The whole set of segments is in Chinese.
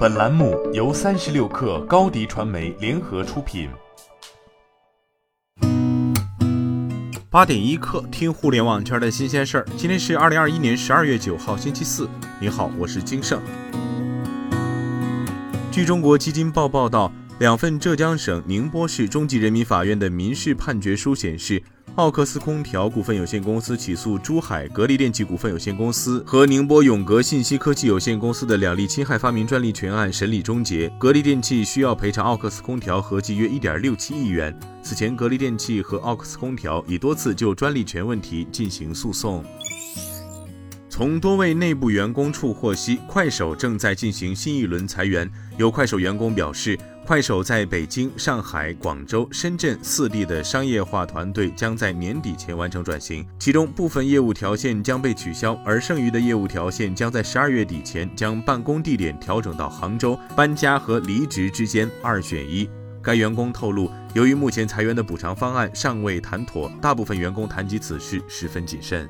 本栏目由三十六氪高低传媒联合出品。八点一刻，听互联网圈的新鲜事儿。今天是二零二一年十二月九号，星期四。你好，我是金盛。据中国基金报报道，两份浙江省宁波市中级人民法院的民事判决书显示。奥克斯空调股份有限公司起诉珠海格力电器股份有限公司和宁波永格信息科技有限公司的两例侵害发明专利权案审理终结，格力电器需要赔偿奥克斯空调合计约一点六七亿元。此前，格力电器和奥克斯空调已多次就专利权问题进行诉讼。从多位内部员工处获悉，快手正在进行新一轮裁员。有快手员工表示。快手在北京、上海、广州、深圳四地的商业化团队将在年底前完成转型，其中部分业务条线将被取消，而剩余的业务条线将在十二月底前将办公地点调整到杭州，搬家和离职之间二选一。该员工透露，由于目前裁员的补偿方案尚未谈妥，大部分员工谈及此事十分谨慎。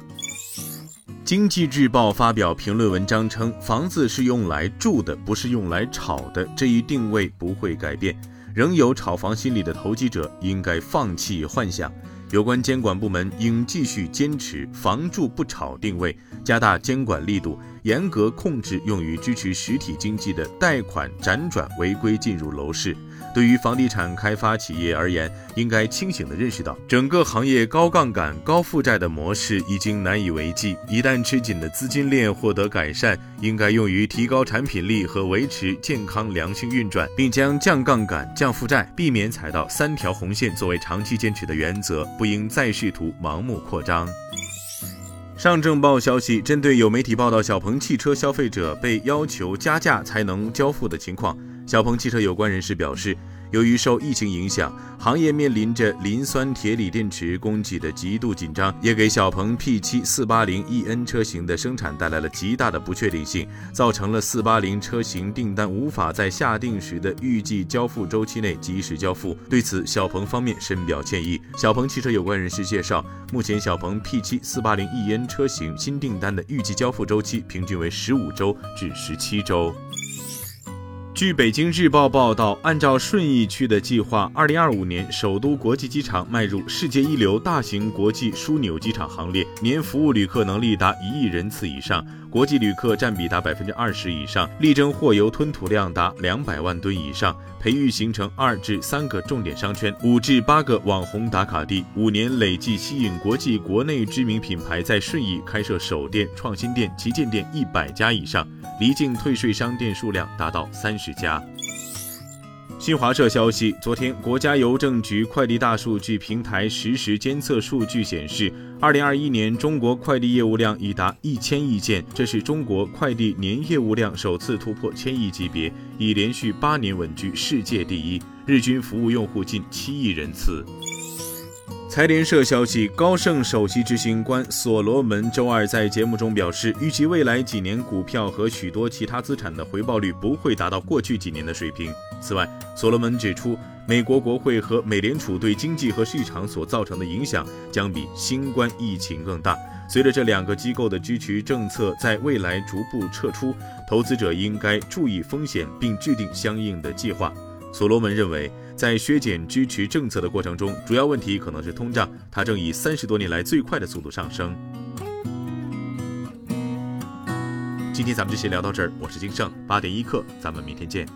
经济日报发表评论文章称，房子是用来住的，不是用来炒的，这一定位不会改变。仍有炒房心理的投机者应该放弃幻想。有关监管部门应继续坚持房住不炒定位，加大监管力度，严格控制用于支持实体经济的贷款辗转违规进入楼市。对于房地产开发企业而言，应该清醒地认识到，整个行业高杠杆、高负债的模式已经难以为继。一旦吃紧的资金链获得改善，应该用于提高产品力和维持健康良性运转，并将降杠杆、降负债、避免踩到三条红线作为长期坚持的原则，不应再试图盲目扩张。上证报消息，针对有媒体报道小鹏汽车消费者被要求加价才能交付的情况。小鹏汽车有关人士表示。由于受疫情影响，行业面临着磷酸铁锂电池供给的极度紧张，也给小鹏 P7 480EN 车型的生产带来了极大的不确定性，造成了480车型订单无法在下定时的预计交付周期内及时交付。对此，小鹏方面深表歉意。小鹏汽车有关人士介绍，目前小鹏 P7 480EN 车型新订单的预计交付周期平均为十五周至十七周。据北京日报报道，按照顺义区的计划，二零二五年首都国际机场迈入世界一流大型国际枢纽机场行列，年服务旅客能力达一亿人次以上。国际旅客占比达百分之二十以上，力争货邮吞吐量达两百万吨以上，培育形成二至三个重点商圈、五至八个网红打卡地，五年累计吸引国际国内知名品牌在顺义开设首店、创新店、旗舰店一百家以上，离境退税商店数量达到三十家。新华社消息，昨天，国家邮政局快递大数据平台实时监测数据显示，二零二一年中国快递业务量已达一千亿件，这是中国快递年业务量首次突破千亿级别，已连续八年稳居世界第一，日均服务用户近七亿人次。财联社消息，高盛首席执行官所罗门周二在节目中表示，预计未来几年股票和许多其他资产的回报率不会达到过去几年的水平。此外，所罗门指出，美国国会和美联储对经济和市场所造成的影响将比新冠疫情更大。随着这两个机构的支持政策在未来逐步撤出，投资者应该注意风险并制定相应的计划。所罗门认为，在削减支持政策的过程中，主要问题可能是通胀，它正以三十多年来最快的速度上升。今天咱们就先聊到这儿，我是金盛，八点一刻，咱们明天见。